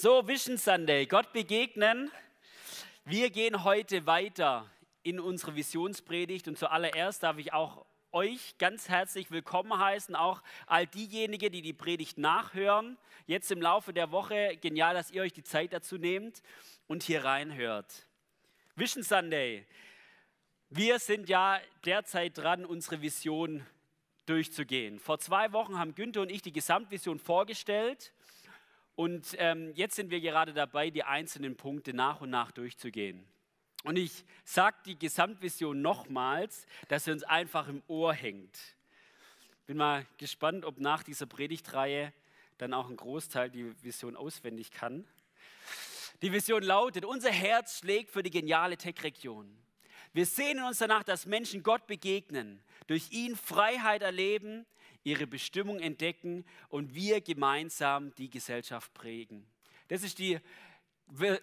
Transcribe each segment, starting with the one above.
So, Vision Sunday, Gott begegnen. Wir gehen heute weiter in unsere Visionspredigt und zuallererst darf ich auch euch ganz herzlich willkommen heißen, auch all diejenigen, die die Predigt nachhören. Jetzt im Laufe der Woche, genial, dass ihr euch die Zeit dazu nehmt und hier reinhört. Vision Sunday. Wir sind ja derzeit dran, unsere Vision durchzugehen. Vor zwei Wochen haben Günther und ich die Gesamtvision vorgestellt und ähm, jetzt sind wir gerade dabei, die einzelnen Punkte nach und nach durchzugehen. Und ich sage die Gesamtvision nochmals, dass sie uns einfach im Ohr hängt. Bin mal gespannt, ob nach dieser Predigtreihe dann auch ein Großteil die Vision auswendig kann. Die Vision lautet, unser Herz schlägt für die geniale Tech-Region. Wir sehnen uns danach, dass Menschen Gott begegnen, durch ihn Freiheit erleben, ihre Bestimmung entdecken und wir gemeinsam die Gesellschaft prägen. Das ist die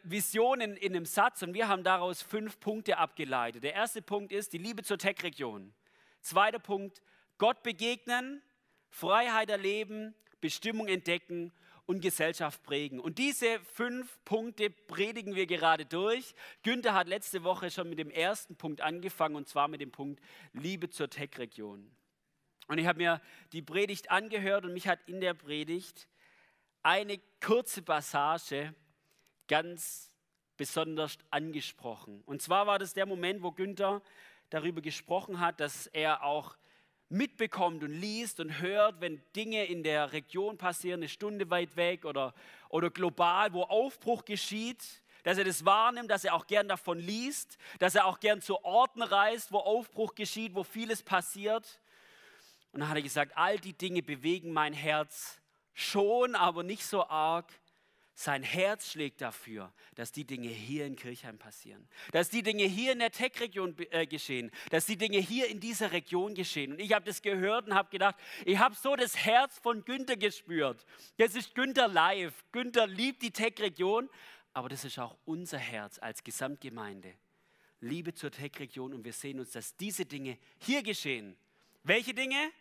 Vision in, in einem Satz und wir haben daraus fünf Punkte abgeleitet. Der erste Punkt ist die Liebe zur Tech-Region. Zweiter Punkt, Gott begegnen, Freiheit erleben, Bestimmung entdecken und Gesellschaft prägen. Und diese fünf Punkte predigen wir gerade durch. Günther hat letzte Woche schon mit dem ersten Punkt angefangen und zwar mit dem Punkt Liebe zur Tech-Region. Und ich habe mir die Predigt angehört und mich hat in der Predigt eine kurze Passage ganz besonders angesprochen. Und zwar war das der Moment, wo Günther darüber gesprochen hat, dass er auch mitbekommt und liest und hört, wenn Dinge in der Region passieren, eine Stunde weit weg oder, oder global, wo Aufbruch geschieht, dass er das wahrnimmt, dass er auch gern davon liest, dass er auch gern zu Orten reist, wo Aufbruch geschieht, wo vieles passiert. Und dann hat er gesagt, all die Dinge bewegen mein Herz schon, aber nicht so arg. Sein Herz schlägt dafür, dass die Dinge hier in Kirchheim passieren, dass die Dinge hier in der Tech-Region äh, geschehen, dass die Dinge hier in dieser Region geschehen. Und ich habe das gehört und habe gedacht, ich habe so das Herz von Günther gespürt. Das ist Günther live. Günther liebt die Tech-Region, aber das ist auch unser Herz als Gesamtgemeinde. Liebe zur Tech-Region und wir sehen uns, dass diese Dinge hier geschehen. Welche Dinge?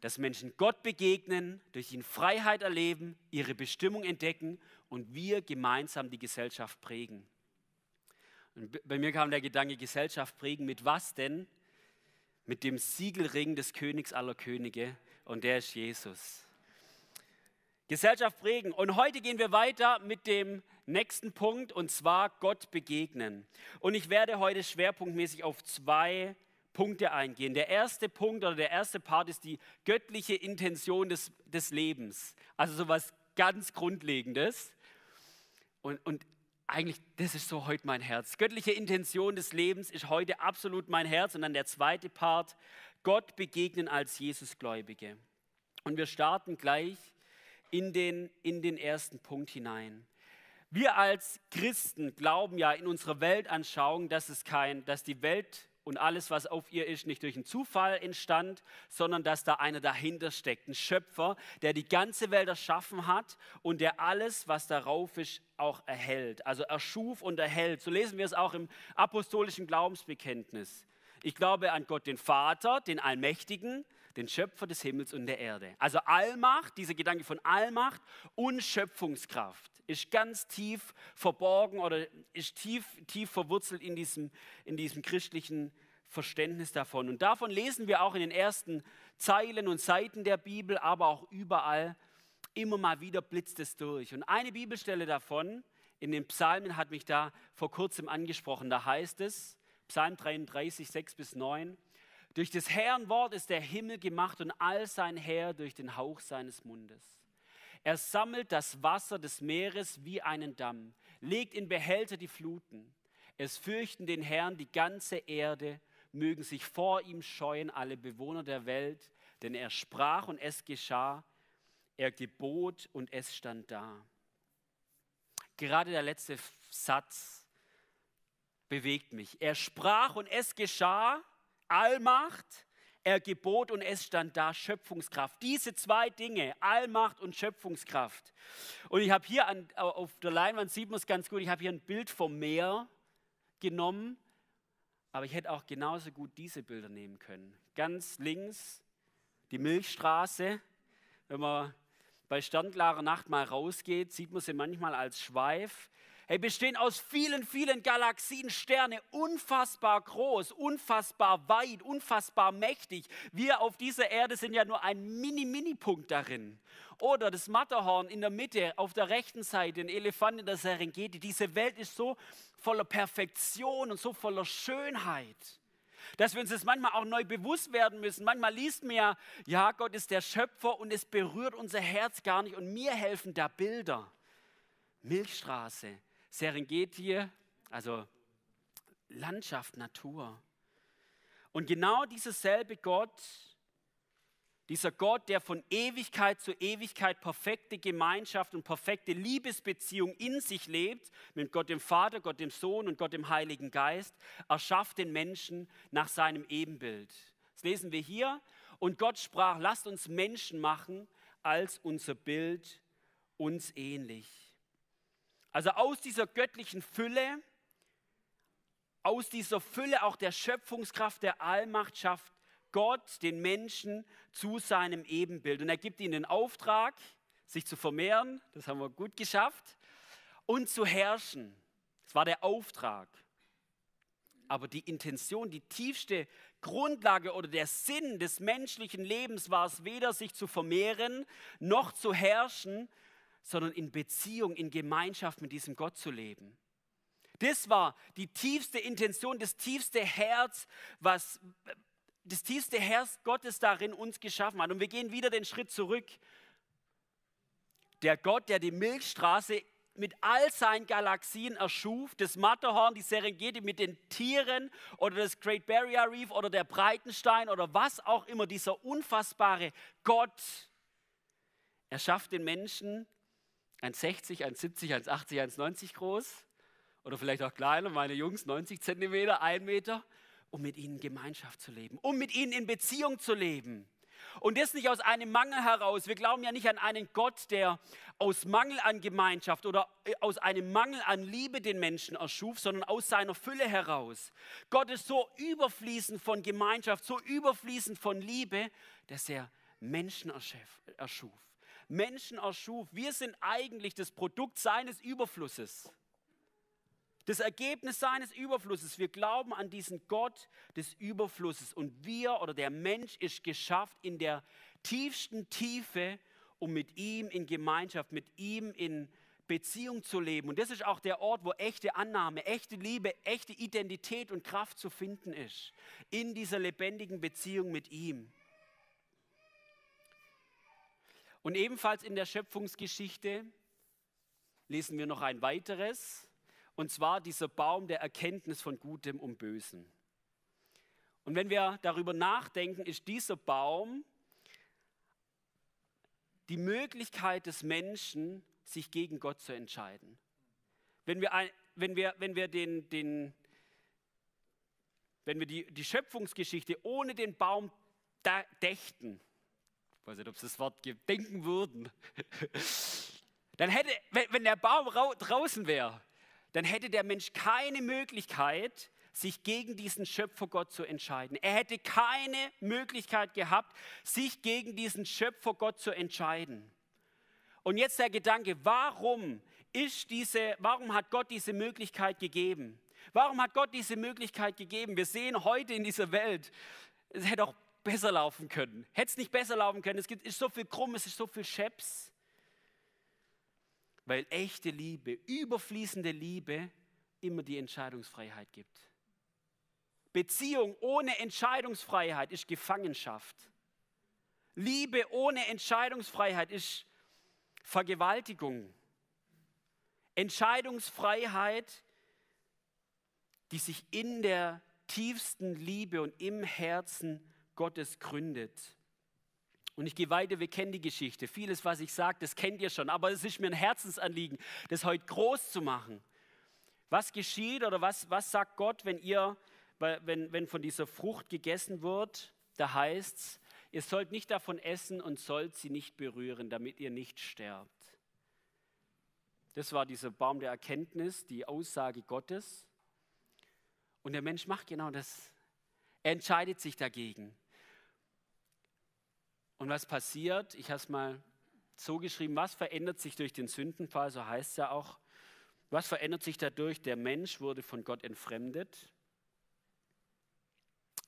Dass Menschen Gott begegnen, durch ihn Freiheit erleben, ihre Bestimmung entdecken und wir gemeinsam die Gesellschaft prägen. Und bei mir kam der Gedanke, Gesellschaft prägen mit was denn? Mit dem Siegelring des Königs aller Könige und der ist Jesus. Gesellschaft prägen. Und heute gehen wir weiter mit dem nächsten Punkt und zwar Gott begegnen. Und ich werde heute schwerpunktmäßig auf zwei Punkte eingehen. Der erste Punkt oder der erste Part ist die göttliche Intention des, des Lebens. Also so was ganz Grundlegendes. Und, und eigentlich, das ist so heute mein Herz. Göttliche Intention des Lebens ist heute absolut mein Herz. Und dann der zweite Part, Gott begegnen als Jesusgläubige. Und wir starten gleich in den, in den ersten Punkt hinein. Wir als Christen glauben ja in unserer Weltanschauung, dass, es kein, dass die Welt und alles, was auf ihr ist, nicht durch einen Zufall entstand, sondern dass da einer dahinter steckt, ein Schöpfer, der die ganze Welt erschaffen hat und der alles, was darauf ist, auch erhält. Also erschuf und erhält. So lesen wir es auch im apostolischen Glaubensbekenntnis. Ich glaube an Gott, den Vater, den Allmächtigen, den Schöpfer des Himmels und der Erde. Also Allmacht, dieser Gedanke von Allmacht und Schöpfungskraft ist ganz tief verborgen oder ist tief, tief verwurzelt in diesem, in diesem christlichen Verständnis davon. Und davon lesen wir auch in den ersten Zeilen und Seiten der Bibel, aber auch überall. Immer mal wieder blitzt es durch. Und eine Bibelstelle davon in den Psalmen hat mich da vor kurzem angesprochen. Da heißt es, Psalm 33, 6 bis 9, durch des Herrn Wort ist der Himmel gemacht und all sein Heer durch den Hauch seines Mundes. Er sammelt das Wasser des Meeres wie einen Damm, legt in Behälter die Fluten. Es fürchten den Herrn die ganze Erde, mögen sich vor ihm scheuen alle Bewohner der Welt, denn er sprach und es geschah, er gebot und es stand da. Gerade der letzte Satz bewegt mich. Er sprach und es geschah, Allmacht, er gebot und es stand da Schöpfungskraft. Diese zwei Dinge, Allmacht und Schöpfungskraft. Und ich habe hier an, auf der Leinwand, sieht man es ganz gut, ich habe hier ein Bild vom Meer genommen, aber ich hätte auch genauso gut diese Bilder nehmen können. Ganz links die Milchstraße, wenn man bei sternklarer Nacht mal rausgeht, sieht man sie manchmal als Schweif. Hey, bestehen aus vielen, vielen Galaxien, Sterne, unfassbar groß, unfassbar weit, unfassbar mächtig. Wir auf dieser Erde sind ja nur ein Mini-Mini-Punkt darin. Oder das Matterhorn in der Mitte, auf der rechten Seite, ein Elefant in der Serengeti. Diese Welt ist so voller Perfektion und so voller Schönheit dass wir uns das manchmal auch neu bewusst werden müssen. Manchmal liest man ja, ja, Gott ist der Schöpfer und es berührt unser Herz gar nicht. Und mir helfen da Bilder. Milchstraße, Serengeti, also Landschaft, Natur. Und genau dieses selbe Gott dieser Gott, der von Ewigkeit zu Ewigkeit perfekte Gemeinschaft und perfekte Liebesbeziehung in sich lebt, mit Gott dem Vater, Gott dem Sohn und Gott dem Heiligen Geist, erschafft den Menschen nach seinem Ebenbild. Das lesen wir hier. Und Gott sprach, lasst uns Menschen machen als unser Bild uns ähnlich. Also aus dieser göttlichen Fülle, aus dieser Fülle auch der Schöpfungskraft der Allmacht schafft Gott den Menschen zu seinem Ebenbild. Und er gibt ihnen den Auftrag, sich zu vermehren, das haben wir gut geschafft, und zu herrschen. Das war der Auftrag. Aber die Intention, die tiefste Grundlage oder der Sinn des menschlichen Lebens war es weder sich zu vermehren noch zu herrschen, sondern in Beziehung, in Gemeinschaft mit diesem Gott zu leben. Das war die tiefste Intention, das tiefste Herz, was, das tiefste Herz Gottes darin uns geschaffen hat. Und wir gehen wieder den Schritt zurück. Der Gott, der die Milchstraße mit all seinen Galaxien erschuf, das Matterhorn, die Serengeti mit den Tieren oder das Great Barrier Reef oder der Breitenstein oder was auch immer, dieser unfassbare Gott, er schafft den Menschen 1,60, 1,70, 1,80, 1,90 groß oder vielleicht auch kleiner, meine Jungs 90 Zentimeter, 1 Meter um mit ihnen Gemeinschaft zu leben, um mit ihnen in Beziehung zu leben. Und das nicht aus einem Mangel heraus. Wir glauben ja nicht an einen Gott, der aus Mangel an Gemeinschaft oder äh, aus einem Mangel an Liebe den Menschen erschuf, sondern aus seiner Fülle heraus. Gott ist so überfließend von Gemeinschaft, so überfließend von Liebe, dass er Menschen erschuf. Menschen erschuf. Wir sind eigentlich das Produkt seines Überflusses das Ergebnis seines Überflusses. Wir glauben an diesen Gott des Überflusses. Und wir oder der Mensch ist geschafft in der tiefsten Tiefe, um mit ihm in Gemeinschaft, mit ihm in Beziehung zu leben. Und das ist auch der Ort, wo echte Annahme, echte Liebe, echte Identität und Kraft zu finden ist. In dieser lebendigen Beziehung mit ihm. Und ebenfalls in der Schöpfungsgeschichte lesen wir noch ein weiteres. Und zwar dieser Baum der Erkenntnis von Gutem und Bösem. Und wenn wir darüber nachdenken, ist dieser Baum die Möglichkeit des Menschen, sich gegen Gott zu entscheiden. Wenn wir, wenn wir, wenn wir, den, den, wenn wir die, die Schöpfungsgeschichte ohne den Baum dächten, ich weiß nicht, ob Sie das Wort denken würden, dann hätte, wenn der Baum draußen wäre, dann hätte der Mensch keine Möglichkeit, sich gegen diesen Schöpfergott zu entscheiden. Er hätte keine Möglichkeit gehabt, sich gegen diesen Schöpfergott zu entscheiden. Und jetzt der Gedanke, warum ist diese, warum hat Gott diese Möglichkeit gegeben? Warum hat Gott diese Möglichkeit gegeben? Wir sehen heute in dieser Welt, es hätte auch besser laufen können. Hätte es nicht besser laufen können. Es gibt, ist so viel Krumm, es ist so viel Scheps. Weil echte Liebe, überfließende Liebe immer die Entscheidungsfreiheit gibt. Beziehung ohne Entscheidungsfreiheit ist Gefangenschaft. Liebe ohne Entscheidungsfreiheit ist Vergewaltigung. Entscheidungsfreiheit, die sich in der tiefsten Liebe und im Herzen Gottes gründet. Und ich gehe weiter, wir kennen die Geschichte. Vieles, was ich sage, das kennt ihr schon. Aber es ist mir ein Herzensanliegen, das heute groß zu machen. Was geschieht oder was, was sagt Gott, wenn, ihr, wenn, wenn von dieser Frucht gegessen wird? Da heißt es, ihr sollt nicht davon essen und sollt sie nicht berühren, damit ihr nicht sterbt. Das war dieser Baum der Erkenntnis, die Aussage Gottes. Und der Mensch macht genau das. Er entscheidet sich dagegen. Und was passiert? Ich habe es mal so geschrieben, was verändert sich durch den Sündenfall, so heißt es ja auch, was verändert sich dadurch? Der Mensch wurde von Gott entfremdet.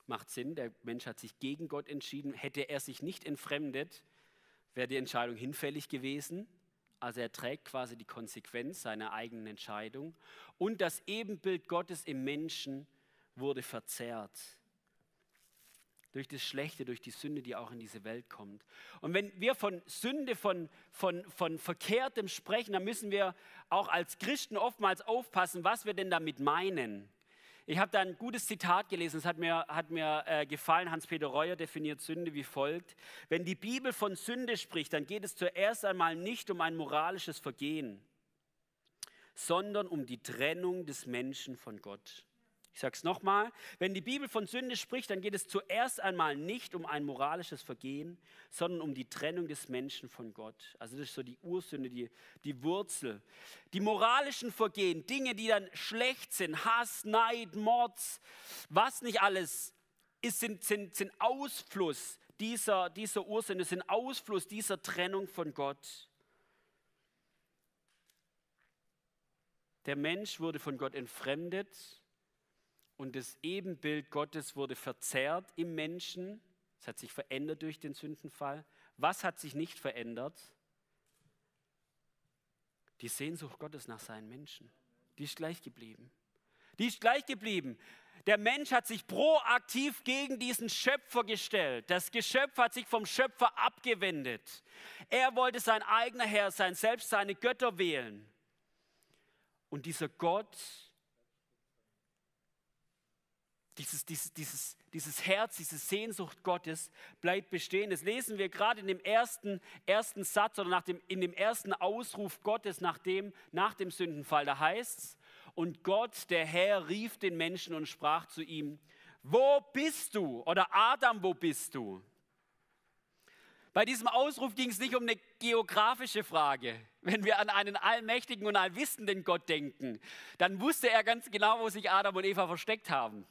Macht Sinn, der Mensch hat sich gegen Gott entschieden. Hätte er sich nicht entfremdet, wäre die Entscheidung hinfällig gewesen. Also er trägt quasi die Konsequenz seiner eigenen Entscheidung. Und das Ebenbild Gottes im Menschen wurde verzerrt durch das Schlechte, durch die Sünde, die auch in diese Welt kommt. Und wenn wir von Sünde, von, von, von Verkehrtem sprechen, dann müssen wir auch als Christen oftmals aufpassen, was wir denn damit meinen. Ich habe da ein gutes Zitat gelesen, es hat mir, hat mir äh, gefallen. Hans-Peter Reuer definiert Sünde wie folgt. Wenn die Bibel von Sünde spricht, dann geht es zuerst einmal nicht um ein moralisches Vergehen, sondern um die Trennung des Menschen von Gott. Ich sage es nochmal, wenn die Bibel von Sünde spricht, dann geht es zuerst einmal nicht um ein moralisches Vergehen, sondern um die Trennung des Menschen von Gott. Also das ist so die Ursünde, die, die Wurzel. Die moralischen Vergehen, Dinge, die dann schlecht sind, Hass, Neid, Mord, was nicht alles, ist, sind, sind, sind Ausfluss dieser, dieser Ursünde, sind Ausfluss dieser Trennung von Gott. Der Mensch wurde von Gott entfremdet und das Ebenbild Gottes wurde verzerrt im Menschen. Es hat sich verändert durch den Sündenfall. Was hat sich nicht verändert? Die Sehnsucht Gottes nach seinen Menschen. Die ist gleich geblieben. Die ist gleich geblieben. Der Mensch hat sich proaktiv gegen diesen Schöpfer gestellt. Das Geschöpf hat sich vom Schöpfer abgewendet. Er wollte sein eigener Herr sein, selbst seine Götter wählen. Und dieser Gott dieses, dieses, dieses, dieses Herz, diese Sehnsucht Gottes bleibt bestehen. Das lesen wir gerade in dem ersten, ersten Satz oder nach dem, in dem ersten Ausruf Gottes nach dem, nach dem Sündenfall. Da heißt es, und Gott, der Herr, rief den Menschen und sprach zu ihm, wo bist du? Oder Adam, wo bist du? Bei diesem Ausruf ging es nicht um eine geografische Frage. Wenn wir an einen allmächtigen und allwissenden Gott denken, dann wusste er ganz genau, wo sich Adam und Eva versteckt haben.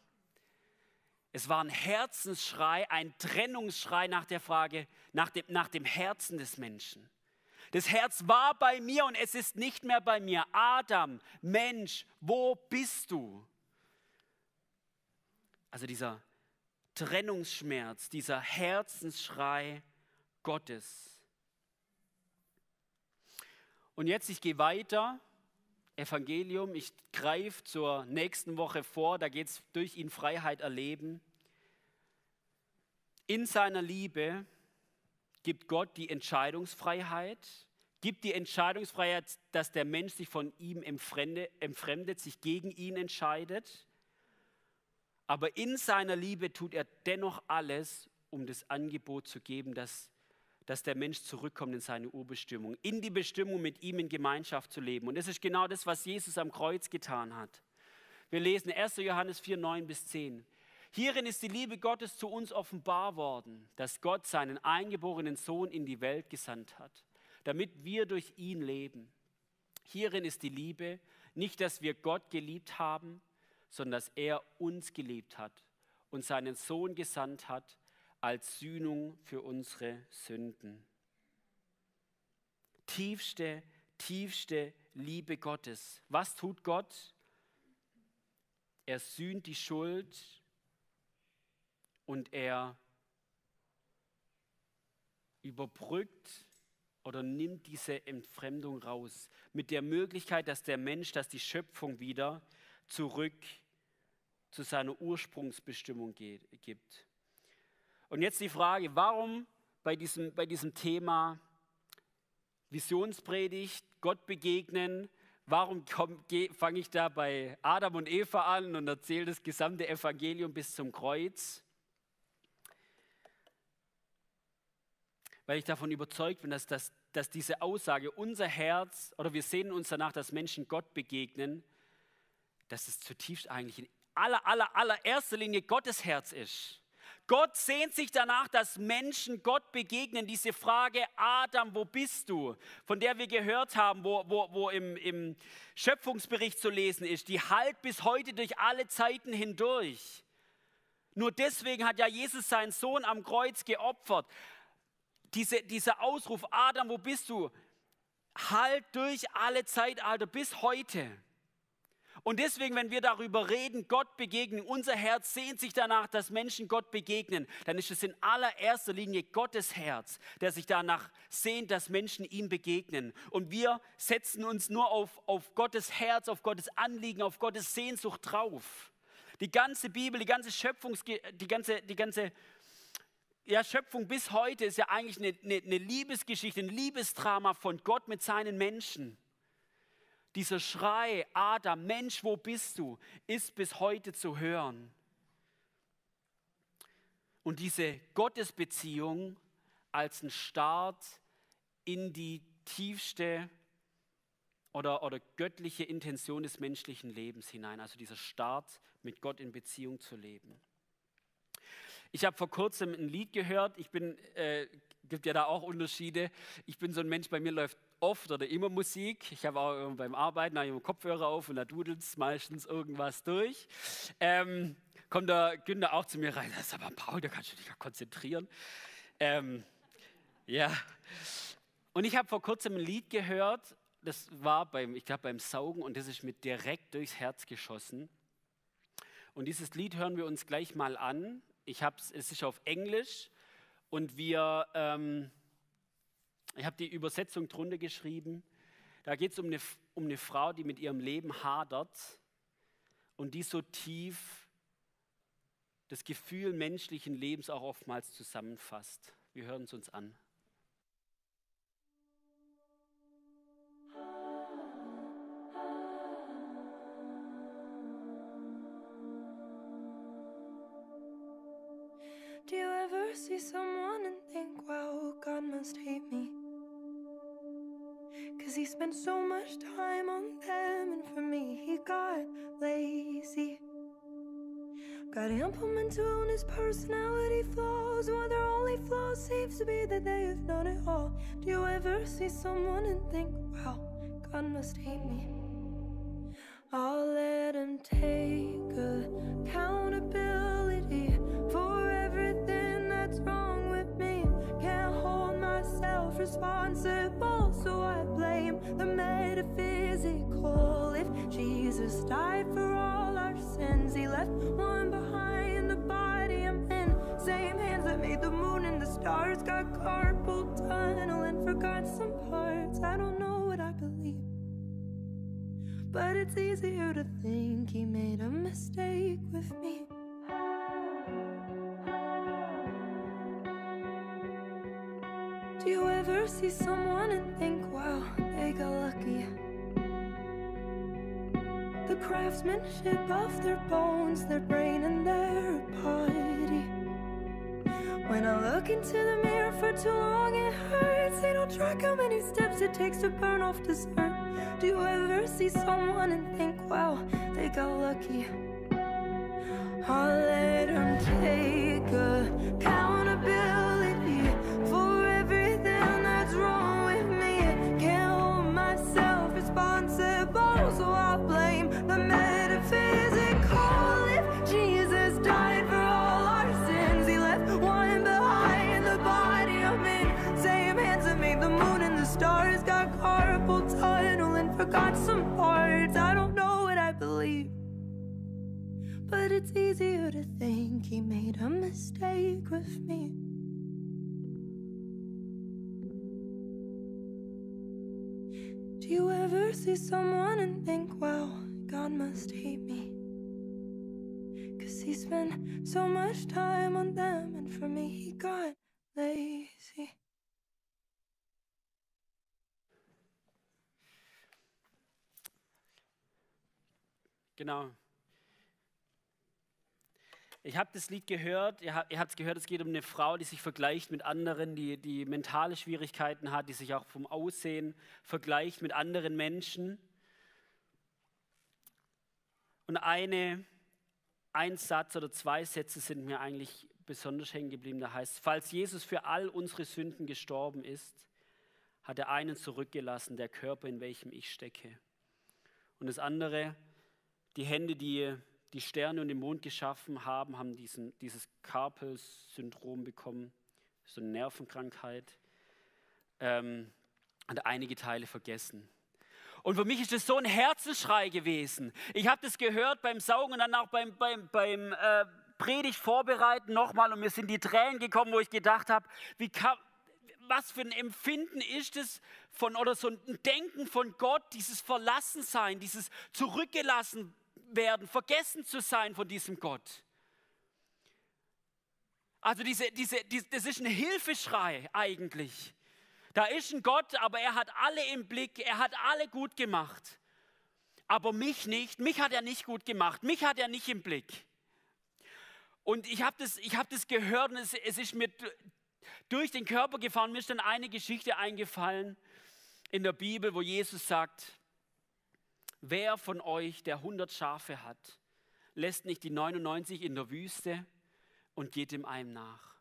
Es war ein Herzensschrei, ein Trennungsschrei nach der Frage, nach dem, nach dem Herzen des Menschen. Das Herz war bei mir und es ist nicht mehr bei mir. Adam, Mensch, wo bist du? Also dieser Trennungsschmerz, dieser Herzensschrei Gottes. Und jetzt, ich gehe weiter. Evangelium, ich greife zur nächsten Woche vor, da geht es durch ihn Freiheit erleben. In seiner Liebe gibt Gott die Entscheidungsfreiheit, gibt die Entscheidungsfreiheit, dass der Mensch sich von ihm entfremdet, sich gegen ihn entscheidet. Aber in seiner Liebe tut er dennoch alles, um das Angebot zu geben, dass, dass der Mensch zurückkommt in seine Urbestimmung, in die Bestimmung, mit ihm in Gemeinschaft zu leben. Und das ist genau das, was Jesus am Kreuz getan hat. Wir lesen 1. Johannes 4, 9 bis 10. Hierin ist die Liebe Gottes zu uns offenbar worden, dass Gott seinen eingeborenen Sohn in die Welt gesandt hat, damit wir durch ihn leben. Hierin ist die Liebe, nicht dass wir Gott geliebt haben, sondern dass er uns geliebt hat und seinen Sohn gesandt hat als Sühnung für unsere Sünden. Tiefste, tiefste Liebe Gottes. Was tut Gott? Er sühnt die Schuld und er überbrückt oder nimmt diese Entfremdung raus mit der Möglichkeit, dass der Mensch, dass die Schöpfung wieder zurück zu seiner Ursprungsbestimmung geht, gibt. Und jetzt die Frage, warum bei diesem, bei diesem Thema Visionspredigt, Gott begegnen, warum fange ich da bei Adam und Eva an und erzähle das gesamte Evangelium bis zum Kreuz? weil ich davon überzeugt bin, dass, dass, dass diese Aussage, unser Herz, oder wir sehnen uns danach, dass Menschen Gott begegnen, dass es zutiefst eigentlich in aller, aller, allererster Linie Gottes Herz ist. Gott sehnt sich danach, dass Menschen Gott begegnen. Diese Frage, Adam, wo bist du? Von der wir gehört haben, wo, wo, wo im, im Schöpfungsbericht zu lesen ist, die halt bis heute durch alle Zeiten hindurch. Nur deswegen hat ja Jesus seinen Sohn am Kreuz geopfert diese, dieser Ausruf, Adam, wo bist du? Halt durch alle Zeitalter bis heute. Und deswegen, wenn wir darüber reden, Gott begegnen, unser Herz sehnt sich danach, dass Menschen Gott begegnen, dann ist es in allererster Linie Gottes Herz, der sich danach sehnt, dass Menschen ihm begegnen. Und wir setzen uns nur auf, auf Gottes Herz, auf Gottes Anliegen, auf Gottes Sehnsucht drauf. Die ganze Bibel, die ganze Schöpfungs, die ganze, die ganze ja, Schöpfung bis heute ist ja eigentlich eine, eine, eine Liebesgeschichte, ein Liebesdrama von Gott mit seinen Menschen. Dieser Schrei, Adam, Mensch, wo bist du, ist bis heute zu hören. Und diese Gottesbeziehung als ein Start in die tiefste oder, oder göttliche Intention des menschlichen Lebens hinein. Also dieser Start, mit Gott in Beziehung zu leben. Ich habe vor kurzem ein Lied gehört. Ich bin, äh, gibt ja da auch Unterschiede. Ich bin so ein Mensch, bei mir läuft oft oder immer Musik. Ich habe auch beim Arbeiten einen Kopfhörer auf und da dudelt es meistens irgendwas durch. Ähm, kommt der Günther auch zu mir rein. Das ist aber Paul, da kannst du dich ja konzentrieren. Ähm, ja. Und ich habe vor kurzem ein Lied gehört. Das war beim, ich glaube, beim Saugen und das ist mir direkt durchs Herz geschossen. Und dieses Lied hören wir uns gleich mal an. Ich hab's, es ist auf Englisch und wir ähm, ich habe die Übersetzung drunter geschrieben. Da geht es um eine, um eine Frau, die mit ihrem Leben hadert und die so tief das Gefühl menschlichen Lebens auch oftmals zusammenfasst. Wir hören es uns an. Spent so much time on them, and for me, he got lazy. Got implement to own his personality flaws, while their only flaw seems to be that they have known it all. Do you ever see someone and think, wow, God must hate me? It's easier to think he made a mistake with me. Do you ever see someone and think, wow, they got lucky? The craftsmanship of their bones, their brain, and their body. When I look into the mirror for too long, it hurts. They don't track how many steps it takes to burn off dessert. Do you ever see someone and think, wow, they got lucky? I'll let them take forgot some parts. I don't know what I believe. But it's easier to think he made a mistake with me. Do you ever see someone and think, wow, God must hate me? Cause he spent so much time on them, and for me, he got lazy. Genau. Ich habe das Lied gehört, ihr habt es gehört, es geht um eine Frau, die sich vergleicht mit anderen, die, die mentale Schwierigkeiten hat, die sich auch vom Aussehen vergleicht mit anderen Menschen. Und eine, ein Satz oder zwei Sätze sind mir eigentlich besonders hängen geblieben. Da heißt, falls Jesus für all unsere Sünden gestorben ist, hat er einen zurückgelassen, der Körper, in welchem ich stecke. Und das andere, die Hände, die die Sterne und den Mond geschaffen haben, haben diesen, dieses Carpel-Syndrom bekommen, so eine Nervenkrankheit. ähm, hat einige Teile vergessen. Und für mich ist das so ein Herzensschrei gewesen. Ich habe das gehört beim Saugen und dann auch beim, beim, beim äh, Predigt vorbereiten nochmal und mir sind die Tränen gekommen, wo ich gedacht habe, was für ein Empfinden ist es von oder so ein Denken von Gott, dieses Verlassensein, dieses zurückgelassen werden, vergessen zu sein von diesem Gott. Also diese, diese, diese, das ist ein Hilfeschrei eigentlich. Da ist ein Gott, aber er hat alle im Blick, er hat alle gut gemacht. Aber mich nicht, mich hat er nicht gut gemacht, mich hat er nicht im Blick. Und ich habe das, hab das gehört und es, es ist mir durch den Körper gefahren. Mir ist dann eine Geschichte eingefallen in der Bibel, wo Jesus sagt, wer von euch, der 100 Schafe hat, lässt nicht die 99 in der Wüste und geht dem einen nach.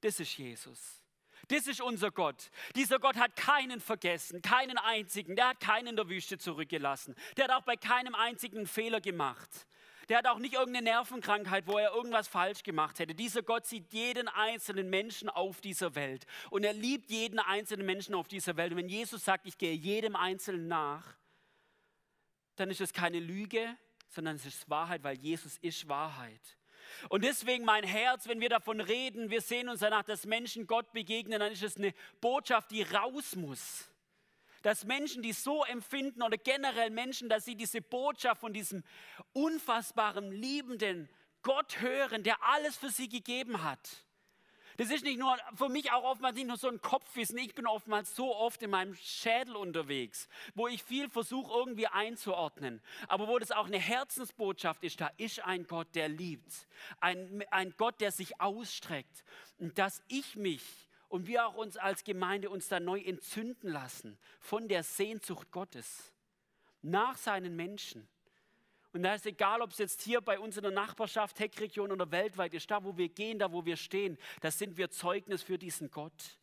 Das ist Jesus. Das ist unser Gott. Dieser Gott hat keinen vergessen, keinen einzigen. Der hat keinen in der Wüste zurückgelassen. Der hat auch bei keinem einzigen Fehler gemacht. Der hat auch nicht irgendeine Nervenkrankheit, wo er irgendwas falsch gemacht hätte. Dieser Gott sieht jeden einzelnen Menschen auf dieser Welt. Und er liebt jeden einzelnen Menschen auf dieser Welt. Und wenn Jesus sagt, ich gehe jedem Einzelnen nach, dann ist es keine Lüge, sondern es ist Wahrheit, weil Jesus ist Wahrheit. Und deswegen mein Herz, wenn wir davon reden, wir sehen uns danach, dass Menschen Gott begegnen, dann ist es eine Botschaft, die raus muss. Dass Menschen, die so empfinden oder generell Menschen, dass sie diese Botschaft von diesem unfassbaren, liebenden Gott hören, der alles für sie gegeben hat das ist nicht nur für mich auch oftmals nicht nur so ein Kopfwissen. Ich bin oftmals so oft in meinem Schädel unterwegs, wo ich viel versuche irgendwie einzuordnen. Aber wo das auch eine Herzensbotschaft ist, da ist ein Gott, der liebt. Ein, ein Gott, der sich ausstreckt. Und dass ich mich und wir auch uns als Gemeinde uns da neu entzünden lassen von der Sehnsucht Gottes nach seinen Menschen. Und da ist egal, ob es jetzt hier bei uns in der Nachbarschaft, Heckregion oder weltweit ist, da wo wir gehen, da wo wir stehen, da sind wir Zeugnis für diesen Gott.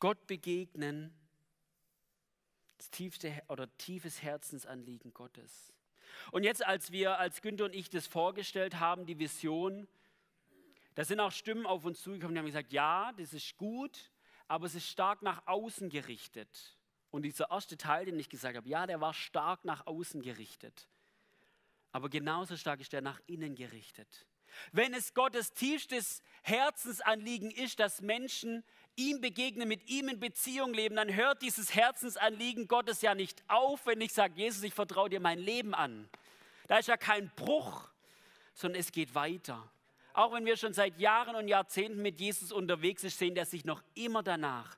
Gott begegnen, das tiefste oder tiefes Herzensanliegen Gottes. Und jetzt, als wir, als Günther und ich das vorgestellt haben, die Vision, da sind auch Stimmen auf uns zugekommen, die haben gesagt, ja, das ist gut, aber es ist stark nach außen gerichtet. Und dieser erste Teil, den ich gesagt habe, ja, der war stark nach außen gerichtet. Aber genauso stark ist er nach innen gerichtet. Wenn es Gottes tiefstes Herzensanliegen ist, dass Menschen ihm begegnen, mit ihm in Beziehung leben, dann hört dieses Herzensanliegen Gottes ja nicht auf, wenn ich sage, Jesus, ich vertraue dir mein Leben an. Da ist ja kein Bruch, sondern es geht weiter. Auch wenn wir schon seit Jahren und Jahrzehnten mit Jesus unterwegs sind, sehen wir sich noch immer danach,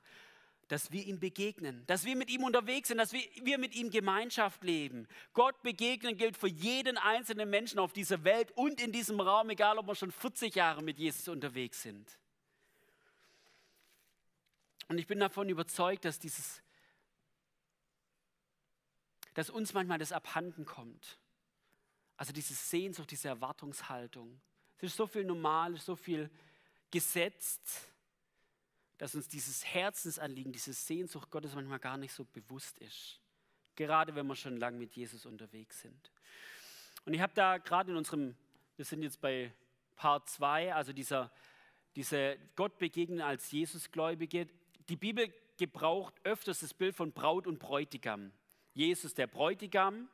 dass wir ihm begegnen, dass wir mit ihm unterwegs sind, dass wir, wir mit ihm Gemeinschaft leben. Gott begegnen gilt für jeden einzelnen Menschen auf dieser Welt und in diesem Raum, egal ob wir schon 40 Jahre mit Jesus unterwegs sind. Und ich bin davon überzeugt, dass dieses, dass uns manchmal das abhanden kommt. Also diese Sehnsucht, diese Erwartungshaltung. Es ist so viel normal, so viel gesetzt dass uns dieses Herzensanliegen, diese Sehnsucht Gottes manchmal gar nicht so bewusst ist. Gerade wenn wir schon lange mit Jesus unterwegs sind. Und ich habe da gerade in unserem, wir sind jetzt bei Part 2, also dieser, diese Gott begegnen als Jesusgläubige. Die Bibel gebraucht öfters das Bild von Braut und Bräutigam. Jesus der Bräutigam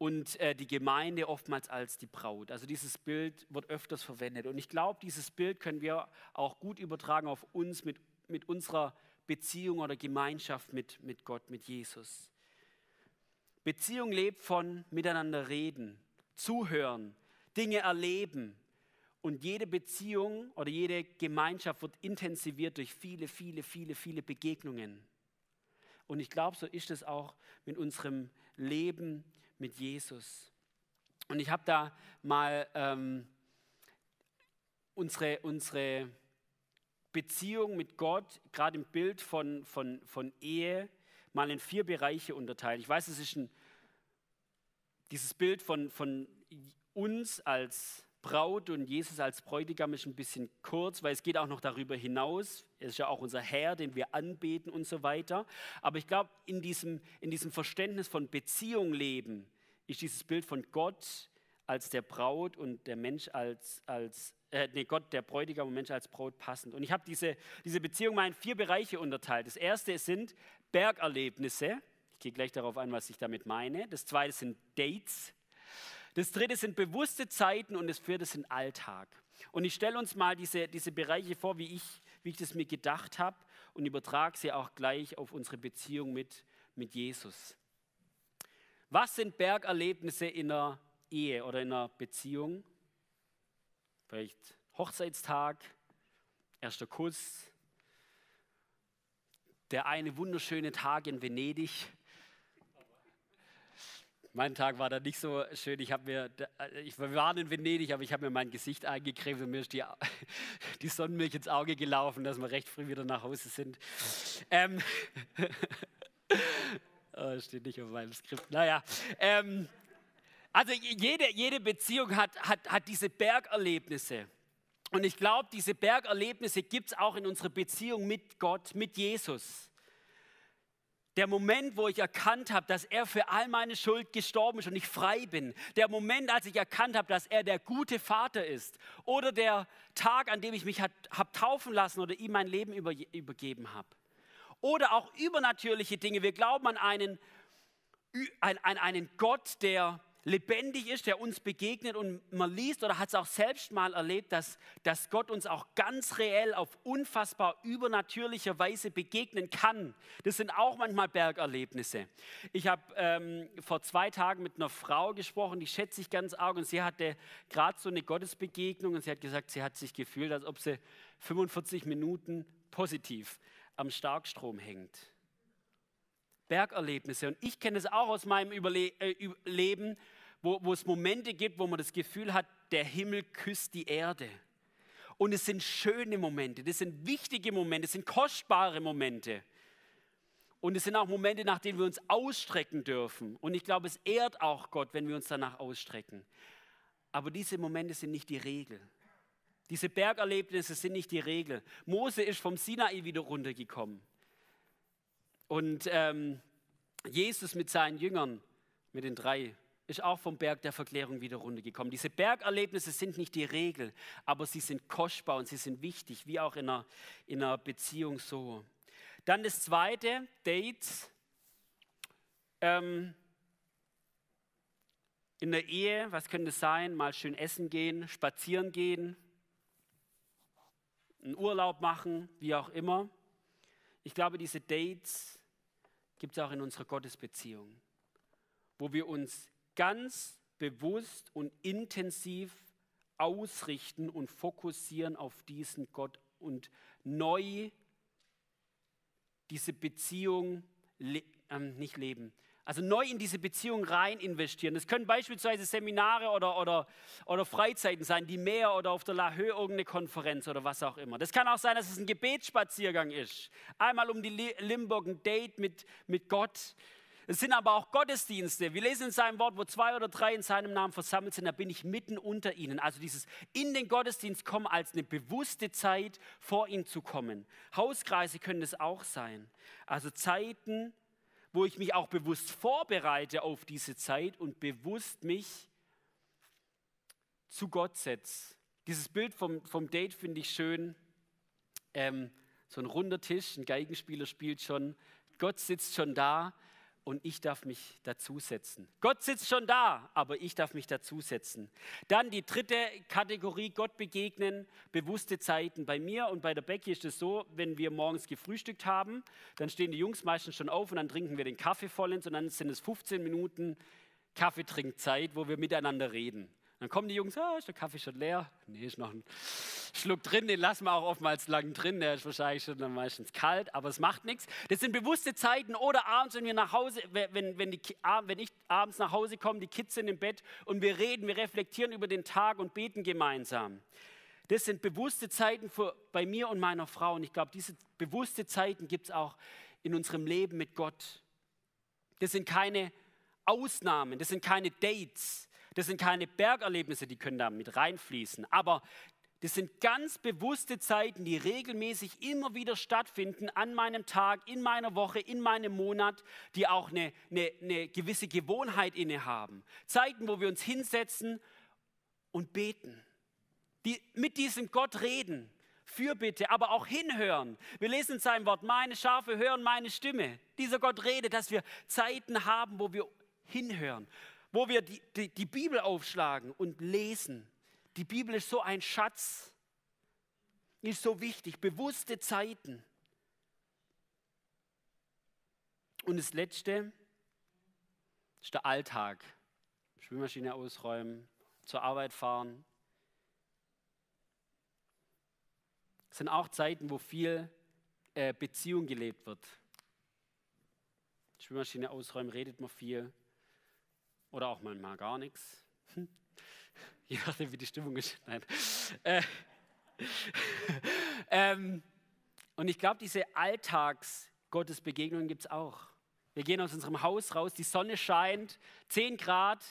und äh, die Gemeinde oftmals als die Braut. Also dieses Bild wird öfters verwendet. Und ich glaube, dieses Bild können wir auch gut übertragen auf uns mit, mit unserer Beziehung oder Gemeinschaft mit, mit Gott, mit Jesus. Beziehung lebt von miteinander reden, zuhören, Dinge erleben. Und jede Beziehung oder jede Gemeinschaft wird intensiviert durch viele, viele, viele, viele Begegnungen. Und ich glaube, so ist es auch mit unserem Leben mit Jesus. Und ich habe da mal ähm, unsere, unsere Beziehung mit Gott, gerade im Bild von, von, von Ehe, mal in vier Bereiche unterteilt. Ich weiß, es ist ein, dieses Bild von, von uns als Braut und Jesus als Bräutigam ist ein bisschen kurz, weil es geht auch noch darüber hinaus. Er ist ja auch unser Herr, den wir anbeten und so weiter. Aber ich glaube, in diesem, in diesem Verständnis von Beziehung leben ist dieses Bild von Gott als der Braut und der Mensch als, als äh, nee, Gott, der Bräutigam und Mensch als Braut passend. Und ich habe diese, diese Beziehung mal in vier Bereiche unterteilt. Das erste sind Bergerlebnisse. Ich gehe gleich darauf ein, was ich damit meine. Das zweite sind Dates. Das dritte sind bewusste Zeiten und das vierte sind Alltag. Und ich stelle uns mal diese, diese Bereiche vor, wie ich, wie ich das mir gedacht habe und übertrage sie auch gleich auf unsere Beziehung mit, mit Jesus. Was sind Bergerlebnisse in einer Ehe oder in einer Beziehung? Vielleicht Hochzeitstag, erster Kuss, der eine wunderschöne Tag in Venedig. Mein Tag war da nicht so schön. Ich habe mir, äh, ich, waren in Venedig, aber ich habe mir mein Gesicht eingecremt und mir ist die, die Sonnenmilch ins Auge gelaufen, dass wir recht früh wieder nach Hause sind. Ähm, oh, steht nicht auf meinem Skript. Naja, ähm, also jede, jede Beziehung hat, hat, hat diese Bergerlebnisse. Und ich glaube, diese Bergerlebnisse gibt es auch in unserer Beziehung mit Gott, mit Jesus. Der Moment, wo ich erkannt habe, dass er für all meine Schuld gestorben ist und ich frei bin. Der Moment, als ich erkannt habe, dass er der gute Vater ist. Oder der Tag, an dem ich mich habe taufen lassen oder ihm mein Leben über, übergeben habe. Oder auch übernatürliche Dinge. Wir glauben an einen, an einen Gott, der lebendig ist, der uns begegnet und man liest oder hat es auch selbst mal erlebt, dass, dass Gott uns auch ganz reell auf unfassbar übernatürliche Weise begegnen kann. Das sind auch manchmal Bergerlebnisse. Ich habe ähm, vor zwei Tagen mit einer Frau gesprochen, die schätze ich ganz arg und sie hatte gerade so eine Gottesbegegnung und sie hat gesagt, sie hat sich gefühlt, als ob sie 45 Minuten positiv am Starkstrom hängt. Bergerlebnisse. Und ich kenne es auch aus meinem Überle äh, Leben, wo, wo es Momente gibt, wo man das Gefühl hat, der Himmel küsst die Erde. Und es sind schöne Momente, das sind wichtige Momente, es sind kostbare Momente. Und es sind auch Momente, nach denen wir uns ausstrecken dürfen. Und ich glaube, es ehrt auch Gott, wenn wir uns danach ausstrecken. Aber diese Momente sind nicht die Regel. Diese Bergerlebnisse sind nicht die Regel. Mose ist vom Sinai wieder runtergekommen. Und ähm, Jesus mit seinen Jüngern, mit den drei, ist auch vom Berg der Verklärung wieder runtergekommen. Diese Bergerlebnisse sind nicht die Regel, aber sie sind kostbar und sie sind wichtig, wie auch in einer, in einer Beziehung so. Dann das zweite, Dates. Ähm, in der Ehe, was könnte es sein? Mal schön essen gehen, spazieren gehen, einen Urlaub machen, wie auch immer. Ich glaube, diese Dates gibt es auch in unserer Gottesbeziehung, wo wir uns ganz bewusst und intensiv ausrichten und fokussieren auf diesen Gott und neu diese Beziehung le äh, nicht leben, also neu in diese Beziehung rein investieren. Das können beispielsweise Seminare oder, oder, oder Freizeiten sein, die Meer oder auf der La Höhe irgendeine Konferenz oder was auch immer. Das kann auch sein, dass es ein Gebetsspaziergang ist. Einmal um die Limburg ein Date mit, mit Gott. Es sind aber auch Gottesdienste. Wir lesen in seinem Wort, wo zwei oder drei in seinem Namen versammelt sind, da bin ich mitten unter ihnen. Also dieses in den Gottesdienst kommen als eine bewusste Zeit, vor ihn zu kommen. Hauskreise können es auch sein. Also Zeiten, wo ich mich auch bewusst vorbereite auf diese Zeit und bewusst mich zu Gott setze. Dieses Bild vom, vom Date finde ich schön. Ähm, so ein runder Tisch, ein Geigenspieler spielt schon, Gott sitzt schon da und ich darf mich dazusetzen. Gott sitzt schon da, aber ich darf mich dazusetzen. Dann die dritte Kategorie, Gott begegnen, bewusste Zeiten. Bei mir und bei der Becky ist es so, wenn wir morgens gefrühstückt haben, dann stehen die Jungs meistens schon auf und dann trinken wir den Kaffee vollends und dann sind es 15 Minuten Kaffeetrinkzeit, wo wir miteinander reden. Dann kommen die Jungs, ah, ist der Kaffee schon leer? Nee, ist noch ein Schluck drin, den lassen wir auch oftmals lang drin, der ist wahrscheinlich schon dann meistens kalt, aber es macht nichts. Das sind bewusste Zeiten oder abends, wenn wir nach Hause, wenn, wenn, die, wenn ich abends nach Hause komme, die Kids sind im Bett und wir reden, wir reflektieren über den Tag und beten gemeinsam. Das sind bewusste Zeiten für, bei mir und meiner Frau und ich glaube, diese bewusste Zeiten gibt es auch in unserem Leben mit Gott. Das sind keine Ausnahmen, das sind keine Dates, das sind keine Bergerlebnisse, die können da mit reinfließen. Aber das sind ganz bewusste Zeiten, die regelmäßig immer wieder stattfinden an meinem Tag, in meiner Woche, in meinem Monat, die auch eine, eine, eine gewisse Gewohnheit innehaben. Zeiten, wo wir uns hinsetzen und beten. Die mit diesem Gott reden. Fürbitte, aber auch hinhören. Wir lesen in seinem Wort, meine Schafe hören meine Stimme. Dieser Gott redet, dass wir Zeiten haben, wo wir hinhören, wo wir die, die, die Bibel aufschlagen und lesen. Die Bibel ist so ein Schatz, ist so wichtig, bewusste Zeiten. Und das Letzte ist der Alltag. Spülmaschine ausräumen, zur Arbeit fahren. Es sind auch Zeiten, wo viel äh, Beziehung gelebt wird. Spülmaschine ausräumen, redet man viel. Oder auch manchmal gar nichts. Je nachdem, wie die Stimmung ist. Nein. Äh, ähm, und ich glaube, diese Alltags-Gottesbegegnungen gibt es auch. Wir gehen aus unserem Haus raus, die Sonne scheint, 10 Grad.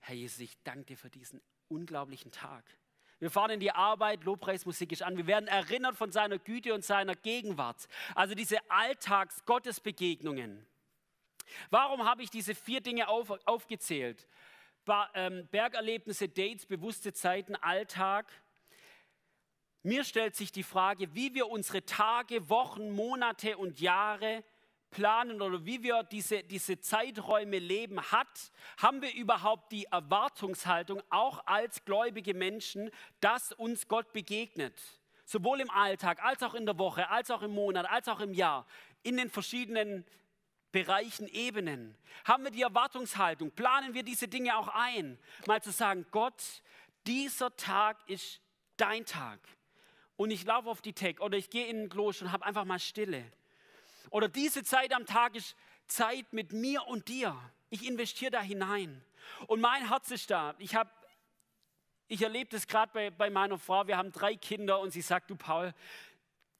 Herr Jesus, ich danke dir für diesen unglaublichen Tag. Wir fahren in die Arbeit, Lobpreismusik ist an. Wir werden erinnert von seiner Güte und seiner Gegenwart. Also diese Alltags-Gottesbegegnungen. Warum habe ich diese vier Dinge auf, aufgezählt? Ba, ähm, Bergerlebnisse, Dates, bewusste Zeiten, Alltag. Mir stellt sich die Frage, wie wir unsere Tage, Wochen, Monate und Jahre planen oder wie wir diese, diese Zeiträume leben, hat, haben wir überhaupt die Erwartungshaltung, auch als gläubige Menschen, dass uns Gott begegnet. Sowohl im Alltag, als auch in der Woche, als auch im Monat, als auch im Jahr, in den verschiedenen Bereichen, Ebenen. Haben wir die Erwartungshaltung, planen wir diese Dinge auch ein, mal zu sagen, Gott, dieser Tag ist dein Tag. Und ich laufe auf die Tech oder ich gehe in den Kloster und habe einfach mal Stille. Oder diese Zeit am Tag ist Zeit mit mir und dir. Ich investiere da hinein. Und mein Herz ist da. Ich, ich erlebe das gerade bei, bei meiner Frau. Wir haben drei Kinder und sie sagt, du Paul,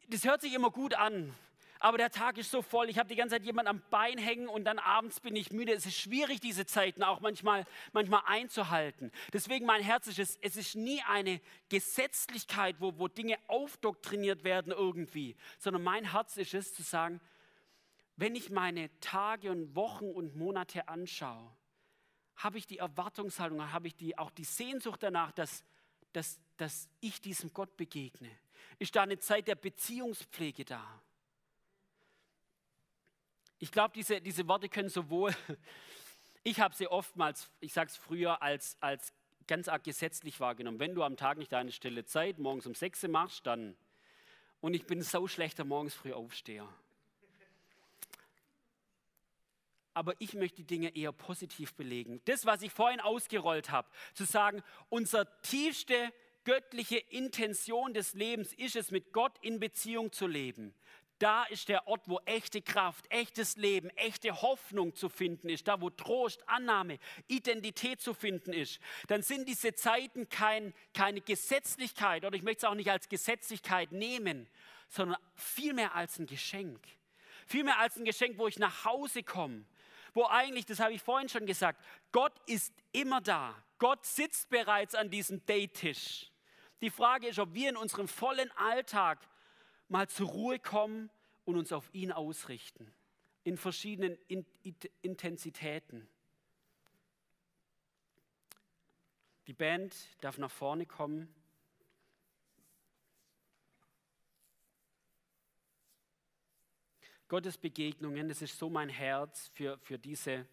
das hört sich immer gut an. Aber der Tag ist so voll, ich habe die ganze Zeit jemanden am Bein hängen und dann abends bin ich müde. Es ist schwierig, diese Zeiten auch manchmal, manchmal einzuhalten. Deswegen mein Herz ist es, es ist nie eine Gesetzlichkeit, wo, wo Dinge aufdoktriniert werden irgendwie, sondern mein Herz ist es zu sagen, wenn ich meine Tage und Wochen und Monate anschaue, habe ich die Erwartungshaltung, habe ich die, auch die Sehnsucht danach, dass, dass, dass ich diesem Gott begegne. Ist da eine Zeit der Beziehungspflege da? Ich glaube, diese, diese Worte können sowohl, ich habe sie oftmals, ich sage es früher, als, als ganz arg gesetzlich wahrgenommen. Wenn du am Tag nicht deine stille Zeit morgens um 6 Uhr machst, dann. Und ich bin so schlechter morgens früh Aufsteher. aber ich möchte die Dinge eher positiv belegen. Das, was ich vorhin ausgerollt habe, zu sagen, unsere tiefste göttliche Intention des Lebens ist es, mit Gott in Beziehung zu leben. Da ist der Ort, wo echte Kraft, echtes Leben, echte Hoffnung zu finden ist. Da, wo Trost, Annahme, Identität zu finden ist. Dann sind diese Zeiten kein, keine Gesetzlichkeit oder ich möchte es auch nicht als Gesetzlichkeit nehmen, sondern vielmehr als ein Geschenk. Vielmehr als ein Geschenk, wo ich nach Hause komme, wo eigentlich, das habe ich vorhin schon gesagt, Gott ist immer da. Gott sitzt bereits an diesem Daytisch. Die Frage ist, ob wir in unserem vollen Alltag mal zur Ruhe kommen und uns auf ihn ausrichten. In verschiedenen Intensitäten. Die Band darf nach vorne kommen. Gottes Begegnungen, das ist so mein Herz für, für diese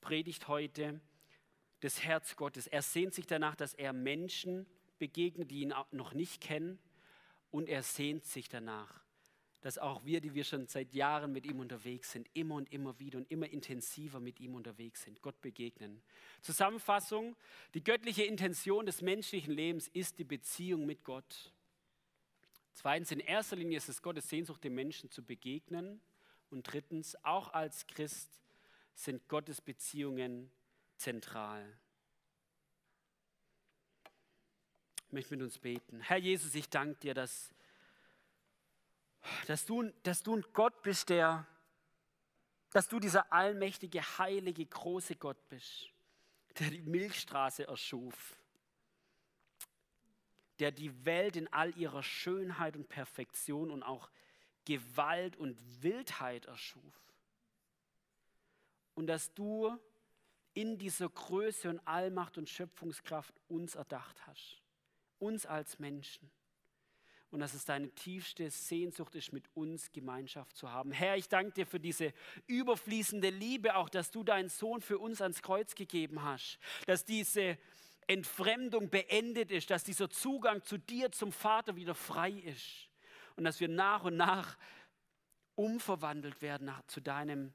Predigt heute, das Herz Gottes. Er sehnt sich danach, dass er Menschen begegnet, die ihn noch nicht kennen. Und er sehnt sich danach, dass auch wir, die wir schon seit Jahren mit ihm unterwegs sind, immer und immer wieder und immer intensiver mit ihm unterwegs sind, Gott begegnen. Zusammenfassung, die göttliche Intention des menschlichen Lebens ist die Beziehung mit Gott. Zweitens, in erster Linie ist es Gottes Sehnsucht, den Menschen zu begegnen. Und drittens, auch als Christ sind Gottes Beziehungen zentral. Ich möchte mit uns beten. Herr Jesus, ich danke dir, dass, dass, du, dass du ein Gott bist, der, dass du dieser allmächtige, heilige, große Gott bist, der die Milchstraße erschuf, der die Welt in all ihrer Schönheit und Perfektion und auch Gewalt und Wildheit erschuf. Und dass du in dieser Größe und Allmacht und Schöpfungskraft uns erdacht hast. Uns als Menschen. Und dass es deine tiefste Sehnsucht ist, mit uns Gemeinschaft zu haben. Herr, ich danke dir für diese überfließende Liebe, auch dass du deinen Sohn für uns ans Kreuz gegeben hast. Dass diese Entfremdung beendet ist, dass dieser Zugang zu dir, zum Vater wieder frei ist. Und dass wir nach und nach umverwandelt werden nach, zu deinem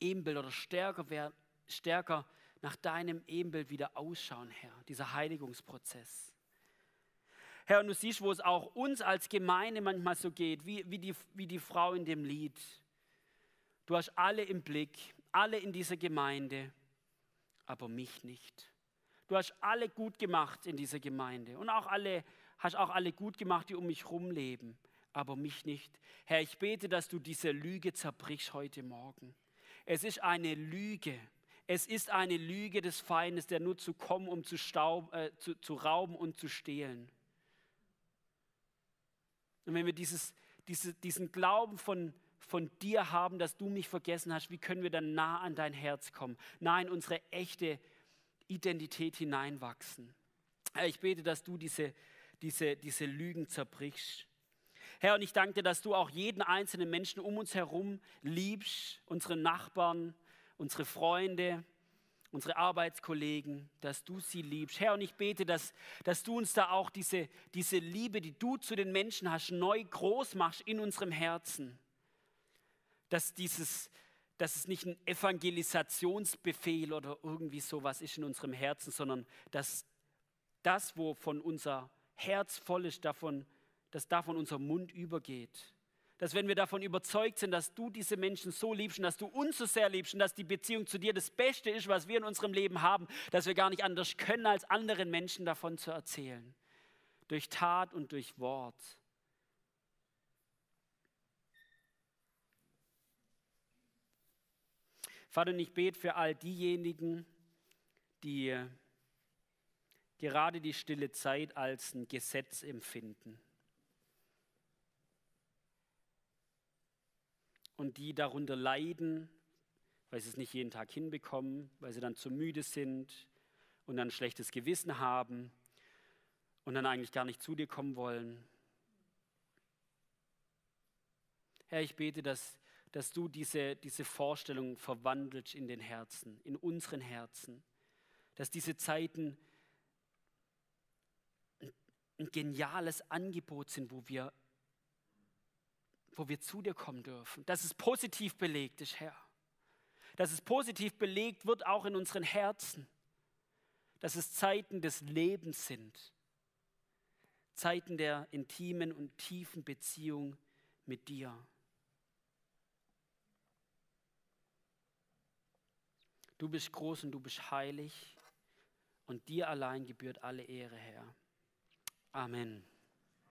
Ebenbild oder stärker, werden, stärker nach deinem Ebenbild wieder ausschauen, Herr. Dieser Heiligungsprozess. Herr, und du siehst, wo es auch uns als Gemeinde manchmal so geht, wie, wie, die, wie die Frau in dem Lied. Du hast alle im Blick, alle in dieser Gemeinde, aber mich nicht. Du hast alle gut gemacht in dieser Gemeinde und auch alle, hast auch alle gut gemacht, die um mich herum leben, aber mich nicht. Herr, ich bete, dass du diese Lüge zerbrichst heute Morgen. Es ist eine Lüge. Es ist eine Lüge des Feindes, der nur zu kommen, um zu, staub, äh, zu, zu rauben und zu stehlen. Und wenn wir dieses, diese, diesen Glauben von, von dir haben, dass du mich vergessen hast, wie können wir dann nah an dein Herz kommen, nah in unsere echte Identität hineinwachsen? Herr, ich bete, dass du diese, diese, diese Lügen zerbrichst. Herr, und ich danke dir, dass du auch jeden einzelnen Menschen um uns herum liebst, unsere Nachbarn, unsere Freunde, unsere Arbeitskollegen, dass du sie liebst. Herr, und ich bete, dass, dass du uns da auch diese, diese Liebe, die du zu den Menschen hast, neu groß machst in unserem Herzen. Dass, dieses, dass es nicht ein Evangelisationsbefehl oder irgendwie sowas ist in unserem Herzen, sondern dass das, wovon unser Herz voll ist, davon, dass davon unser Mund übergeht dass wenn wir davon überzeugt sind, dass du diese Menschen so liebst und dass du uns so sehr liebst und dass die Beziehung zu dir das Beste ist, was wir in unserem Leben haben, dass wir gar nicht anders können, als anderen Menschen davon zu erzählen. Durch Tat und durch Wort. Vater, und ich bete für all diejenigen, die gerade die stille Zeit als ein Gesetz empfinden und die darunter leiden, weil sie es nicht jeden Tag hinbekommen, weil sie dann zu müde sind und dann ein schlechtes Gewissen haben und dann eigentlich gar nicht zu dir kommen wollen. Herr, ich bete, dass, dass du diese, diese Vorstellung verwandelst in den Herzen, in unseren Herzen, dass diese Zeiten ein geniales Angebot sind, wo wir wo wir zu dir kommen dürfen. Dass es positiv belegt ist, Herr. Dass es positiv belegt wird auch in unseren Herzen. Dass es Zeiten des Lebens sind. Zeiten der intimen und tiefen Beziehung mit dir. Du bist groß und du bist heilig und dir allein gebührt alle Ehre, Herr. Amen.